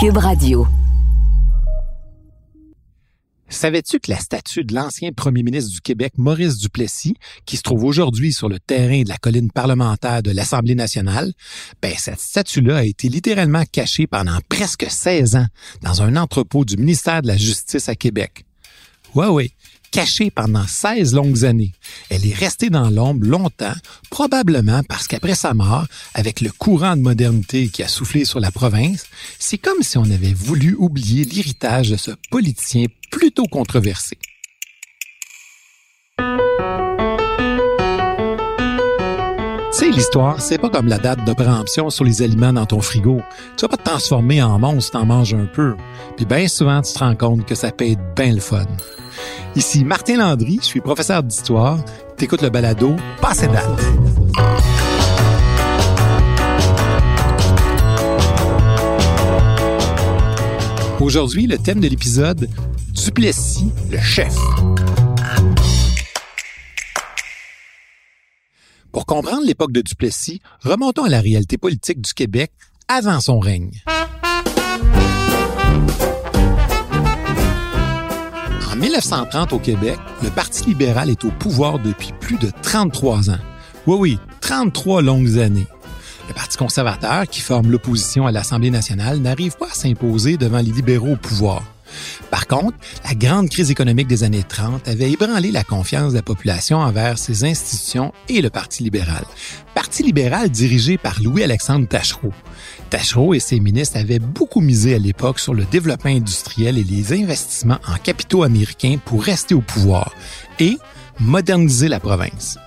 Cube Radio. Savais-tu que la statue de l'ancien premier ministre du Québec, Maurice Duplessis, qui se trouve aujourd'hui sur le terrain de la colline parlementaire de l'Assemblée nationale, ben, cette statue-là a été littéralement cachée pendant presque 16 ans dans un entrepôt du ministère de la Justice à Québec. Ouais, oui, cachée pendant 16 longues années. Elle est restée dans l'ombre longtemps, probablement parce qu'après sa mort, avec le courant de modernité qui a soufflé sur la province, c'est comme si on avait voulu oublier l'héritage de ce politicien plutôt controversé. Sais, l'histoire, c'est pas comme la date de préemption sur les aliments dans ton frigo. Tu vas pas te transformer en monstre t'en manges un peu. Puis bien souvent, tu te rends compte que ça peut être bien le fun. Ici Martin Landry, je suis professeur d'histoire. T'écoutes le balado Passez date. Aujourd'hui, le thème de l'épisode Duplessis, le chef. Pour comprendre l'époque de Duplessis, remontons à la réalité politique du Québec avant son règne. 1930 au Québec, le Parti libéral est au pouvoir depuis plus de 33 ans. Oui, oui, 33 longues années. Le Parti conservateur, qui forme l'opposition à l'Assemblée nationale, n'arrive pas à s'imposer devant les libéraux au pouvoir. Par contre, la grande crise économique des années 30 avait ébranlé la confiance de la population envers ses institutions et le Parti libéral. Parti libéral dirigé par Louis-Alexandre Tachereau. Tachereau et ses ministres avaient beaucoup misé à l'époque sur le développement industriel et les investissements en capitaux américains pour rester au pouvoir et moderniser la province.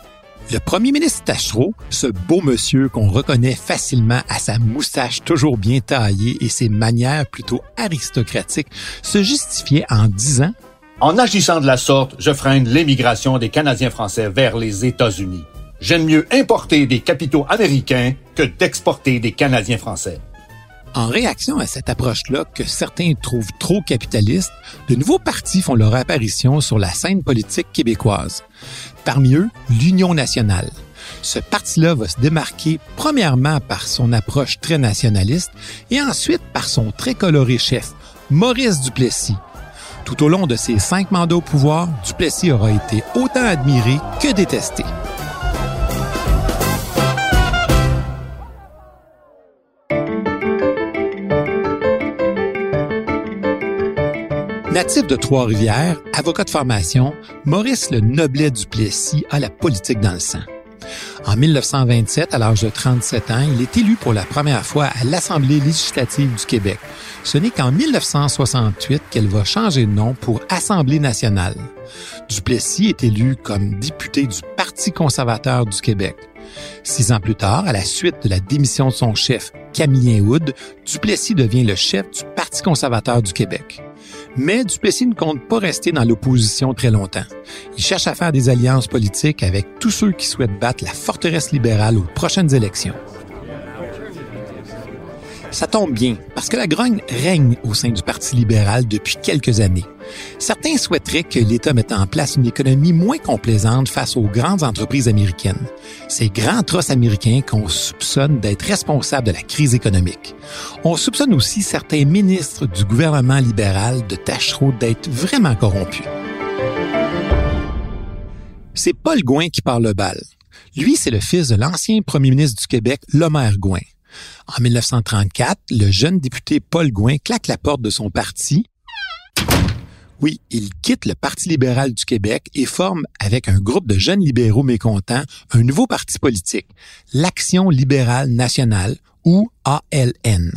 Le premier ministre Tachereau, ce beau monsieur qu'on reconnaît facilement à sa moustache toujours bien taillée et ses manières plutôt aristocratiques, se justifiait en disant En agissant de la sorte, je freine l'émigration des Canadiens français vers les États-Unis. J'aime mieux importer des capitaux américains que d'exporter des Canadiens français. En réaction à cette approche-là que certains trouvent trop capitaliste, de nouveaux partis font leur apparition sur la scène politique québécoise. Parmi eux, l'Union nationale. Ce parti-là va se démarquer premièrement par son approche très nationaliste et ensuite par son très coloré chef, Maurice Duplessis. Tout au long de ses cinq mandats au pouvoir, Duplessis aura été autant admiré que détesté. Natif de Trois-Rivières, avocat de formation, Maurice le Noblet Duplessis a la politique dans le sang. En 1927, à l'âge de 37 ans, il est élu pour la première fois à l'Assemblée législative du Québec. Ce n'est qu'en 1968 qu'elle va changer de nom pour Assemblée nationale. Duplessis est élu comme député du Parti conservateur du Québec. Six ans plus tard, à la suite de la démission de son chef, Camillien Wood, Duplessis devient le chef du Parti conservateur du Québec. Mais Duplessis ne compte pas rester dans l'opposition très longtemps. Il cherche à faire des alliances politiques avec tous ceux qui souhaitent battre la forteresse libérale aux prochaines élections. Ça tombe bien, parce que la grogne règne au sein du Parti libéral depuis quelques années. Certains souhaiteraient que l'État mette en place une économie moins complaisante face aux grandes entreprises américaines. Ces grands trosses américains qu'on soupçonne d'être responsables de la crise économique. On soupçonne aussi certains ministres du gouvernement libéral de Tachereau d'être vraiment corrompus. C'est Paul Gouin qui parle le bal. Lui, c'est le fils de l'ancien premier ministre du Québec, Lomère Gouin. En 1934, le jeune député Paul Gouin claque la porte de son parti. Oui, il quitte le Parti libéral du Québec et forme, avec un groupe de jeunes libéraux mécontents, un nouveau parti politique, l'Action libérale nationale, ou ALN.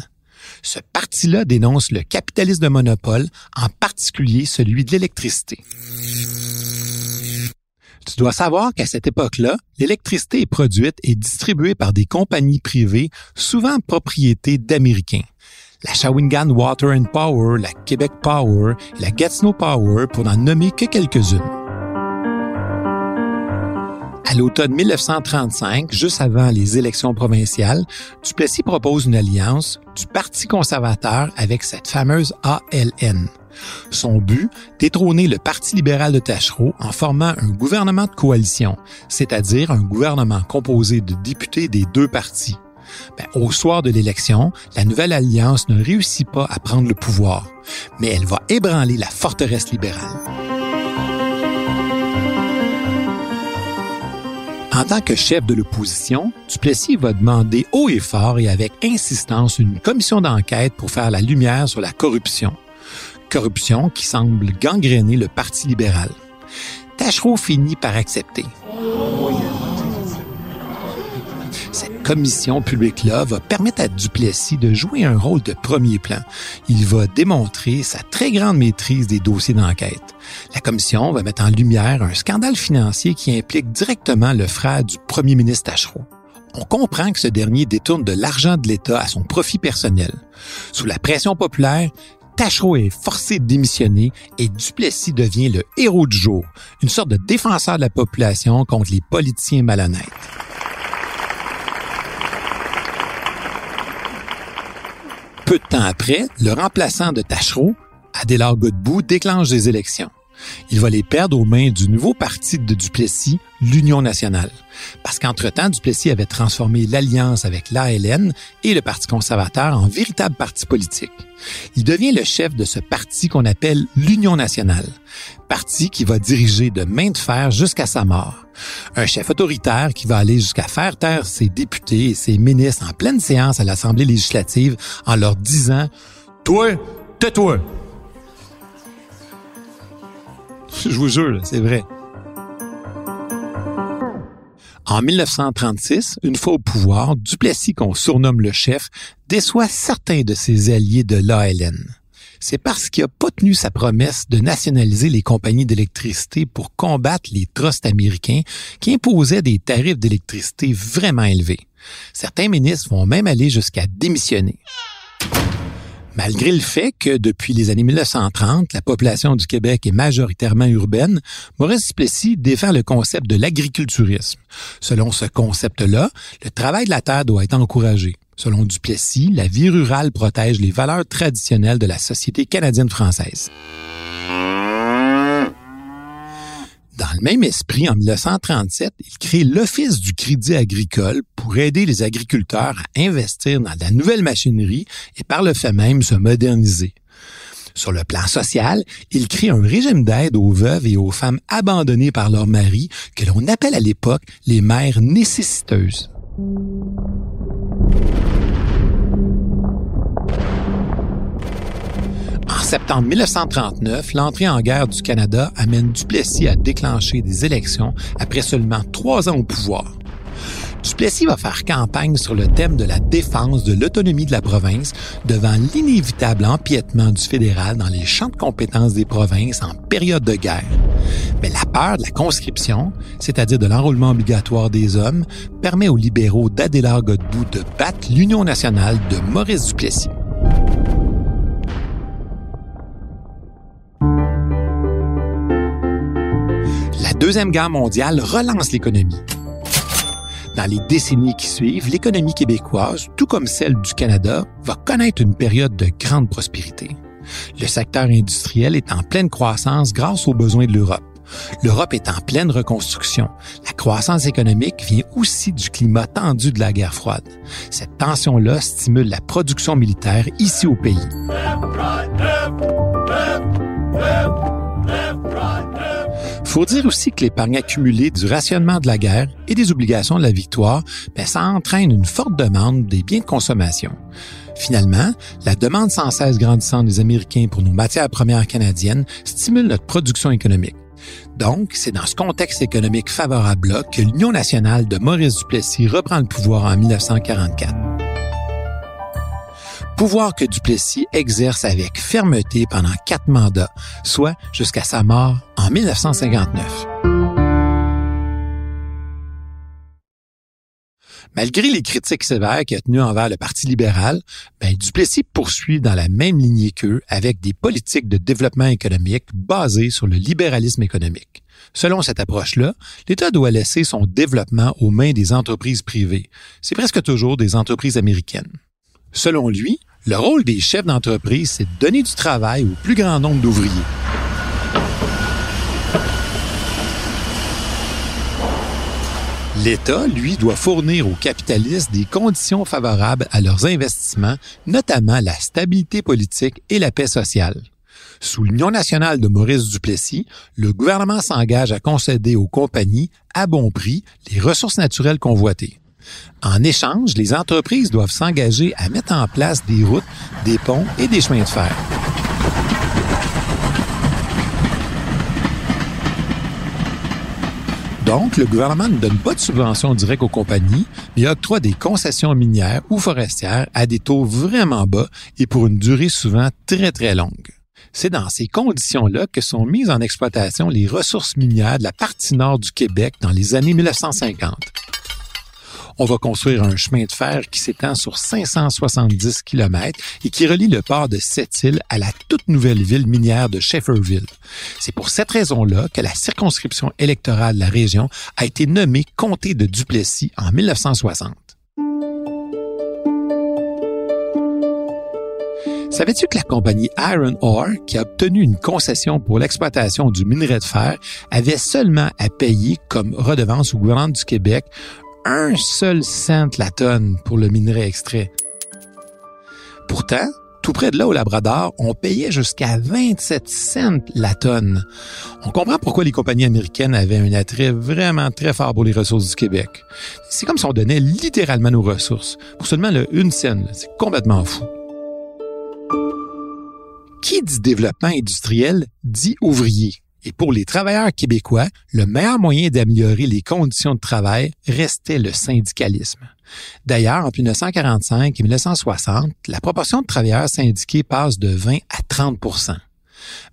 Ce parti-là dénonce le capitalisme de monopole, en particulier celui de l'électricité. Tu dois savoir qu'à cette époque-là, l'électricité est produite et distribuée par des compagnies privées, souvent propriété d'Américains. La Shawinigan Water and Power, la Québec Power et la Gatineau Power, pour n'en nommer que quelques-unes. À l'automne 1935, juste avant les élections provinciales, Duplessis propose une alliance du Parti conservateur avec cette fameuse ALN. Son but, détrôner le Parti libéral de Tachereau en formant un gouvernement de coalition, c'est-à-dire un gouvernement composé de députés des deux partis. Ben, au soir de l'élection, la nouvelle alliance ne réussit pas à prendre le pouvoir, mais elle va ébranler la forteresse libérale. En tant que chef de l'opposition, Duplessis va demander haut et fort et avec insistance une commission d'enquête pour faire la lumière sur la corruption. Corruption qui semble gangréner le Parti libéral. Tachereau finit par accepter. Cette commission publique-là va permettre à Duplessis de jouer un rôle de premier plan. Il va démontrer sa très grande maîtrise des dossiers d'enquête. La commission va mettre en lumière un scandale financier qui implique directement le frère du premier ministre Tachereau. On comprend que ce dernier détourne de l'argent de l'État à son profit personnel. Sous la pression populaire, Tachereau est forcé de démissionner et Duplessis devient le héros du jour, une sorte de défenseur de la population contre les politiciens malhonnêtes. Peu de temps après, le remplaçant de Tachereau, Adélard Godbout, déclenche des élections. Il va les perdre aux mains du nouveau parti de Duplessis, l'Union nationale. Parce qu'entre-temps, Duplessis avait transformé l'alliance avec l'ALN et le Parti conservateur en véritable parti politique. Il devient le chef de ce parti qu'on appelle l'Union nationale, parti qui va diriger de main de fer jusqu'à sa mort. Un chef autoritaire qui va aller jusqu'à faire taire ses députés et ses ministres en pleine séance à l'Assemblée législative en leur disant « Toi, tais-toi ». Je vous jure, c'est vrai. En 1936, une fois au pouvoir, Duplessis, qu'on surnomme le chef, déçoit certains de ses alliés de l'ALN. C'est parce qu'il n'a pas tenu sa promesse de nationaliser les compagnies d'électricité pour combattre les trusts américains qui imposaient des tarifs d'électricité vraiment élevés. Certains ministres vont même aller jusqu'à démissionner. Malgré le fait que depuis les années 1930, la population du Québec est majoritairement urbaine, Maurice Duplessis défend le concept de l'agriculturisme. Selon ce concept-là, le travail de la terre doit être encouragé. Selon Duplessis, la vie rurale protège les valeurs traditionnelles de la société canadienne-française. Dans le même esprit, en 1937, il crée l'Office du crédit agricole pour aider les agriculteurs à investir dans la nouvelle machinerie et par le fait même se moderniser. Sur le plan social, il crée un régime d'aide aux veuves et aux femmes abandonnées par leur mari que l'on appelle à l'époque les mères nécessiteuses. Septembre 1939, l'entrée en guerre du Canada amène Duplessis à déclencher des élections après seulement trois ans au pouvoir. Duplessis va faire campagne sur le thème de la défense de l'autonomie de la province devant l'inévitable empiètement du fédéral dans les champs de compétences des provinces en période de guerre. Mais la peur de la conscription, c'est-à-dire de l'enrôlement obligatoire des hommes, permet aux libéraux d'Adélard Godbout de battre l'Union nationale de Maurice Duplessis. Deuxième Guerre mondiale relance l'économie. Dans les décennies qui suivent, l'économie québécoise, tout comme celle du Canada, va connaître une période de grande prospérité. Le secteur industriel est en pleine croissance grâce aux besoins de l'Europe. L'Europe est en pleine reconstruction. La croissance économique vient aussi du climat tendu de la guerre froide. Cette tension-là stimule la production militaire ici au pays. Faut dire aussi que l'épargne accumulée du rationnement de la guerre et des obligations de la victoire, ben, ça entraîne une forte demande des biens de consommation. Finalement, la demande sans cesse grandissante des Américains pour nos matières premières canadiennes stimule notre production économique. Donc, c'est dans ce contexte économique favorable-là que l'Union nationale de Maurice Duplessis reprend le pouvoir en 1944 pouvoir que Duplessis exerce avec fermeté pendant quatre mandats, soit jusqu'à sa mort en 1959. Malgré les critiques sévères qu'il a tenues envers le Parti libéral, ben, Duplessis poursuit dans la même lignée qu'eux avec des politiques de développement économique basées sur le libéralisme économique. Selon cette approche-là, l'État doit laisser son développement aux mains des entreprises privées. C'est presque toujours des entreprises américaines. Selon lui, le rôle des chefs d'entreprise, c'est de donner du travail au plus grand nombre d'ouvriers. L'État, lui, doit fournir aux capitalistes des conditions favorables à leurs investissements, notamment la stabilité politique et la paix sociale. Sous l'Union nationale de Maurice Duplessis, le gouvernement s'engage à concéder aux compagnies, à bon prix, les ressources naturelles convoitées. En échange, les entreprises doivent s'engager à mettre en place des routes, des ponts et des chemins de fer. Donc, le gouvernement ne donne pas de subventions directes aux compagnies, mais octroie des concessions minières ou forestières à des taux vraiment bas et pour une durée souvent très très longue. C'est dans ces conditions-là que sont mises en exploitation les ressources minières de la partie nord du Québec dans les années 1950 on va construire un chemin de fer qui s'étend sur 570 km et qui relie le port de Sept-Îles à la toute nouvelle ville minière de Shefferville. C'est pour cette raison-là que la circonscription électorale de la région a été nommée comté de Duplessis en 1960. Savais-tu que la compagnie Iron Ore, qui a obtenu une concession pour l'exploitation du minerai de fer, avait seulement à payer comme redevance au gouvernement du Québec un seul cent la tonne pour le minerai extrait. Pourtant, tout près de là au Labrador, on payait jusqu'à 27 cents la tonne. On comprend pourquoi les compagnies américaines avaient un attrait vraiment très fort pour les ressources du Québec. C'est comme si on donnait littéralement nos ressources pour seulement le une scène. C'est complètement fou. Qui dit développement industriel dit ouvrier. Et pour les travailleurs québécois, le meilleur moyen d'améliorer les conditions de travail restait le syndicalisme. D'ailleurs, entre 1945 et 1960, la proportion de travailleurs syndiqués passe de 20 à 30%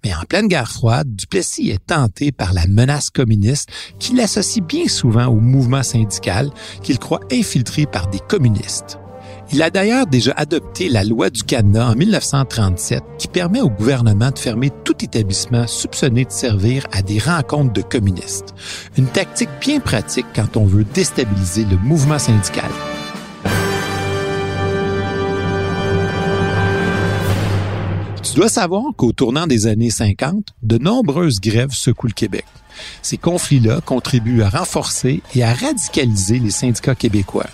mais en pleine guerre froide, Duplessis est tenté par la menace communiste qui l'associe bien souvent au mouvement syndical qu'il croit infiltré par des communistes. Il a d'ailleurs déjà adopté la loi du Canada en 1937 qui permet au gouvernement de fermer tout établissement soupçonné de servir à des rencontres de communistes. Une tactique bien pratique quand on veut déstabiliser le mouvement syndical. Tu dois savoir qu'au tournant des années 50, de nombreuses grèves secouent le Québec. Ces conflits-là contribuent à renforcer et à radicaliser les syndicats québécois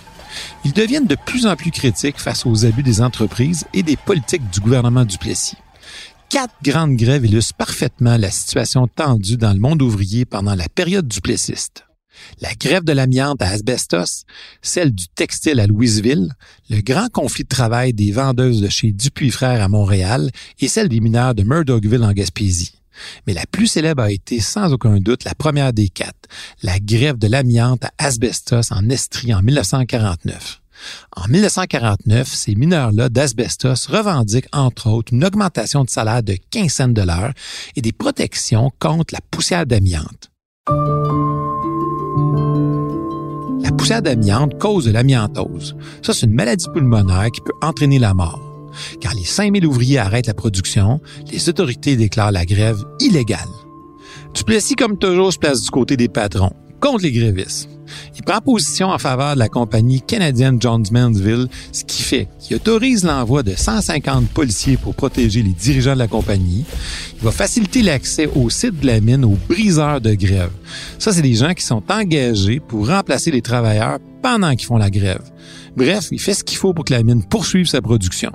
ils deviennent de plus en plus critiques face aux abus des entreprises et des politiques du gouvernement Duplessis. Quatre grandes grèves illustrent parfaitement la situation tendue dans le monde ouvrier pendant la période duplessiste. La grève de l'amiante à Asbestos, celle du textile à Louisville, le grand conflit de travail des vendeuses de chez Dupuis Frères à Montréal et celle des mineurs de Murdochville en Gaspésie. Mais la plus célèbre a été sans aucun doute la première des quatre, la grève de l'amiante à Asbestos en Estrie en 1949. En 1949, ces mineurs-là d'asbestos revendiquent entre autres une augmentation de salaire de 15 cents de et des protections contre la poussière d'amiante. La poussière d'amiante cause de l'amiantose. Ça, c'est une maladie pulmonaire qui peut entraîner la mort. Quand les 5000 ouvriers arrêtent la production, les autorités déclarent la grève illégale. Duplessis, comme toujours, se place du côté des patrons, contre les grévistes. Il prend position en faveur de la compagnie canadienne Jones Mansville, ce qui fait qu'il autorise l'envoi de 150 policiers pour protéger les dirigeants de la compagnie. Il va faciliter l'accès au site de la mine aux briseurs de grève. Ça, c'est des gens qui sont engagés pour remplacer les travailleurs pendant qu'ils font la grève. Bref, il fait ce qu'il faut pour que la mine poursuive sa production.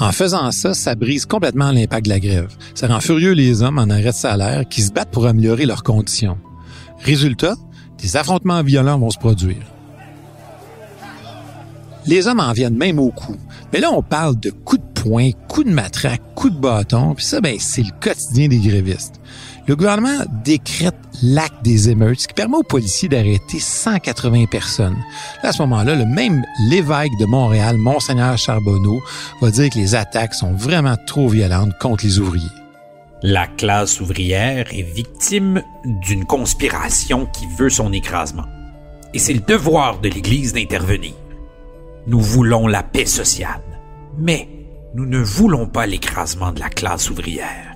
En faisant ça, ça brise complètement l'impact de la grève. Ça rend furieux les hommes en arrêt de salaire qui se battent pour améliorer leurs conditions. Résultat, des affrontements violents vont se produire. Les hommes en viennent même au coup. Mais là, on parle de coups de poing, coups de matraque, coups de bâton, puis ça, ben, c'est le quotidien des grévistes le gouvernement décrète l'acte des émeutes, ce qui permet aux policiers d'arrêter 180 personnes. à ce moment-là, le même l'évêque de Montréal, Monseigneur Charbonneau, va dire que les attaques sont vraiment trop violentes contre les ouvriers. La classe ouvrière est victime d'une conspiration qui veut son écrasement. Et c'est le devoir de l'Église d'intervenir. Nous voulons la paix sociale, mais nous ne voulons pas l'écrasement de la classe ouvrière.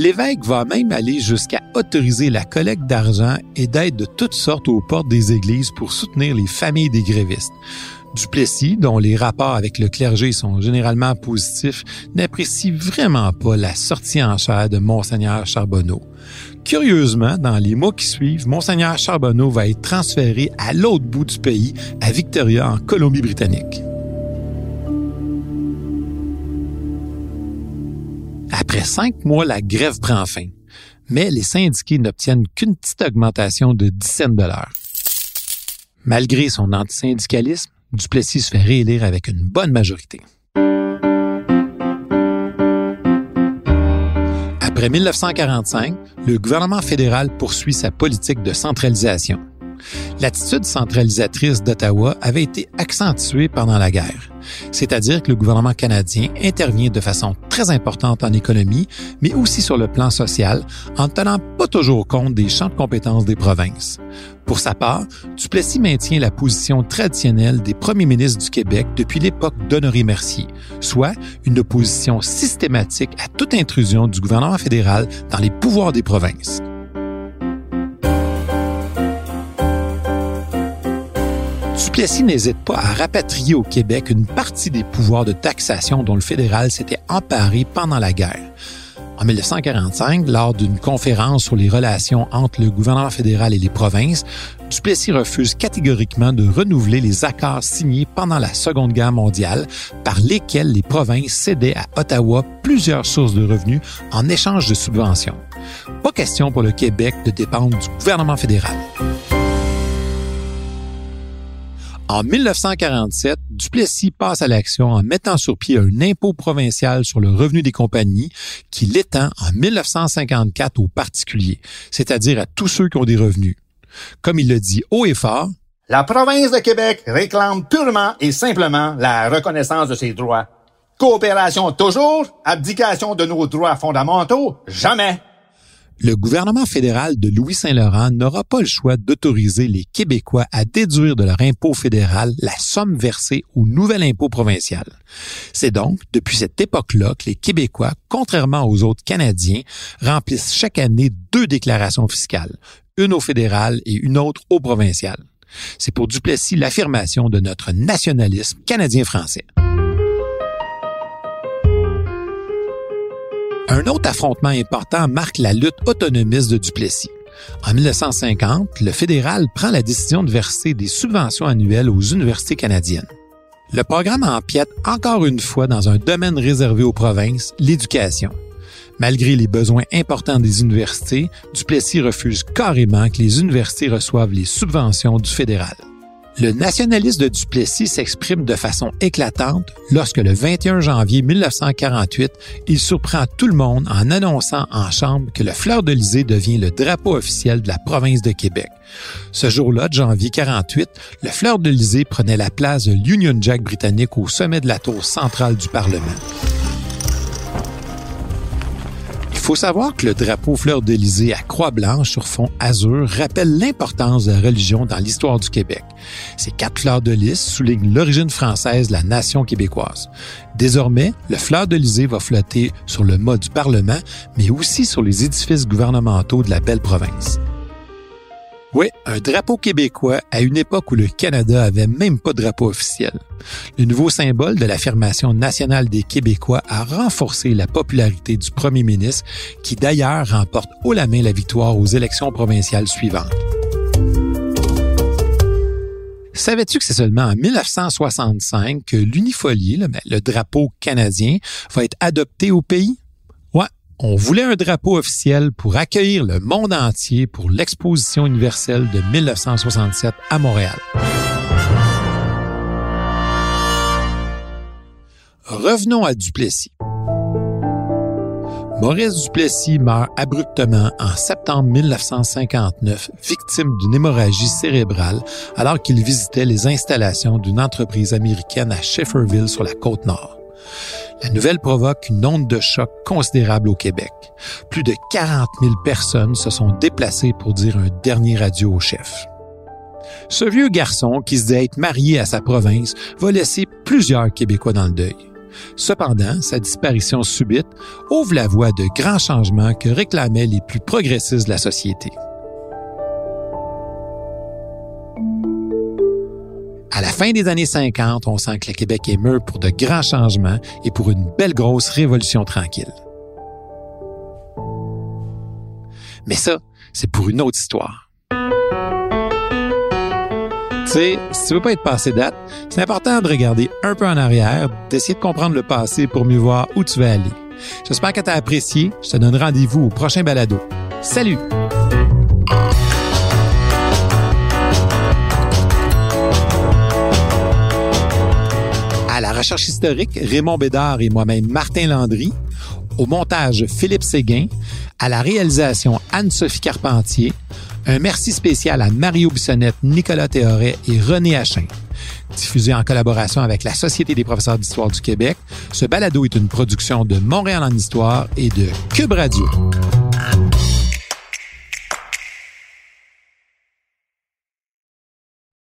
L'évêque va même aller jusqu'à autoriser la collecte d'argent et d'aide de toutes sortes aux portes des églises pour soutenir les familles des grévistes. Duplessis, dont les rapports avec le clergé sont généralement positifs, n'apprécie vraiment pas la sortie en chair de Monseigneur Charbonneau. curieusement, dans les mois qui suivent, Monseigneur Charbonneau va être transféré à l'autre bout du pays, à Victoria, en Colombie-Britannique. Après cinq mois, la grève prend fin, mais les syndiqués n'obtiennent qu'une petite augmentation de 10 cents de l'heure. Malgré son antisyndicalisme, Duplessis se fait réélire avec une bonne majorité. Après 1945, le gouvernement fédéral poursuit sa politique de centralisation. L'attitude centralisatrice d'Ottawa avait été accentuée pendant la guerre, c'est-à-dire que le gouvernement canadien intervient de façon très importante en économie, mais aussi sur le plan social, en ne tenant pas toujours compte des champs de compétences des provinces. Pour sa part, Duplessis maintient la position traditionnelle des premiers ministres du Québec depuis l'époque d'Honoré Mercier, soit une opposition systématique à toute intrusion du gouvernement fédéral dans les pouvoirs des provinces. Duplessis n'hésite pas à rapatrier au Québec une partie des pouvoirs de taxation dont le fédéral s'était emparé pendant la guerre. En 1945, lors d'une conférence sur les relations entre le gouvernement fédéral et les provinces, Duplessis refuse catégoriquement de renouveler les accords signés pendant la Seconde Guerre mondiale par lesquels les provinces cédaient à Ottawa plusieurs sources de revenus en échange de subventions. Pas question pour le Québec de dépendre du gouvernement fédéral. En 1947, Duplessis passe à l'action en mettant sur pied un impôt provincial sur le revenu des compagnies qui l'étend en 1954 aux particuliers, c'est-à-dire à tous ceux qui ont des revenus. Comme il le dit haut et fort, La province de Québec réclame purement et simplement la reconnaissance de ses droits. Coopération toujours, abdication de nos droits fondamentaux, jamais le gouvernement fédéral de Louis-Saint-Laurent n'aura pas le choix d'autoriser les Québécois à déduire de leur impôt fédéral la somme versée au nouvel impôt provincial. C'est donc depuis cette époque-là que les Québécois, contrairement aux autres Canadiens, remplissent chaque année deux déclarations fiscales, une au fédéral et une autre au provincial. C'est pour Duplessis l'affirmation de notre nationalisme canadien-français. Un autre affrontement important marque la lutte autonomiste de Duplessis. En 1950, le fédéral prend la décision de verser des subventions annuelles aux universités canadiennes. Le programme empiète encore une fois dans un domaine réservé aux provinces, l'éducation. Malgré les besoins importants des universités, Duplessis refuse carrément que les universités reçoivent les subventions du fédéral. Le nationaliste de Duplessis s'exprime de façon éclatante lorsque le 21 janvier 1948, il surprend tout le monde en annonçant en chambre que le fleur de devient le drapeau officiel de la province de Québec. Ce jour-là, de janvier 48, le fleur de prenait la place de l'Union Jack britannique au sommet de la tour centrale du Parlement. Faut savoir que le drapeau fleur d'Élysée à croix blanche sur fond azur rappelle l'importance de la religion dans l'histoire du Québec. Ces quatre fleurs de lys soulignent l'origine française de la nation québécoise. Désormais, le fleur d'Élysée va flotter sur le mât du Parlement, mais aussi sur les édifices gouvernementaux de la belle province. Oui, un drapeau québécois à une époque où le Canada avait même pas de drapeau officiel. Le nouveau symbole de l'affirmation nationale des Québécois a renforcé la popularité du premier ministre qui d'ailleurs remporte haut la main la victoire aux élections provinciales suivantes. Savais-tu que c'est seulement en 1965 que l'unifolié, le, ben, le drapeau canadien, va être adopté au pays? On voulait un drapeau officiel pour accueillir le monde entier pour l'exposition universelle de 1967 à Montréal. Revenons à Duplessis. Maurice Duplessis meurt abruptement en septembre 1959, victime d'une hémorragie cérébrale alors qu'il visitait les installations d'une entreprise américaine à Shefferville sur la côte nord. La nouvelle provoque une onde de choc considérable au Québec. Plus de 40 000 personnes se sont déplacées pour dire un dernier adieu au chef. Ce vieux garçon, qui se dit être marié à sa province, va laisser plusieurs Québécois dans le deuil. Cependant, sa disparition subite ouvre la voie de grands changements que réclamaient les plus progressistes de la société. À la fin des années 50, on sent que le Québec est mûr pour de grands changements et pour une belle grosse révolution tranquille. Mais ça, c'est pour une autre histoire. Tu sais, si tu veux pas être passé date, c'est important de regarder un peu en arrière, d'essayer de comprendre le passé pour mieux voir où tu vas aller. J'espère que tu as apprécié. Je te donne rendez-vous au prochain balado. Salut! Recherche historique, Raymond Bédard et moi-même Martin Landry. Au montage, Philippe Séguin. À la réalisation, Anne-Sophie Carpentier. Un merci spécial à Mario Bissonnette, Nicolas Théoret et René Hachin. Diffusé en collaboration avec la Société des professeurs d'histoire du Québec, ce balado est une production de Montréal en histoire et de Cube Radio.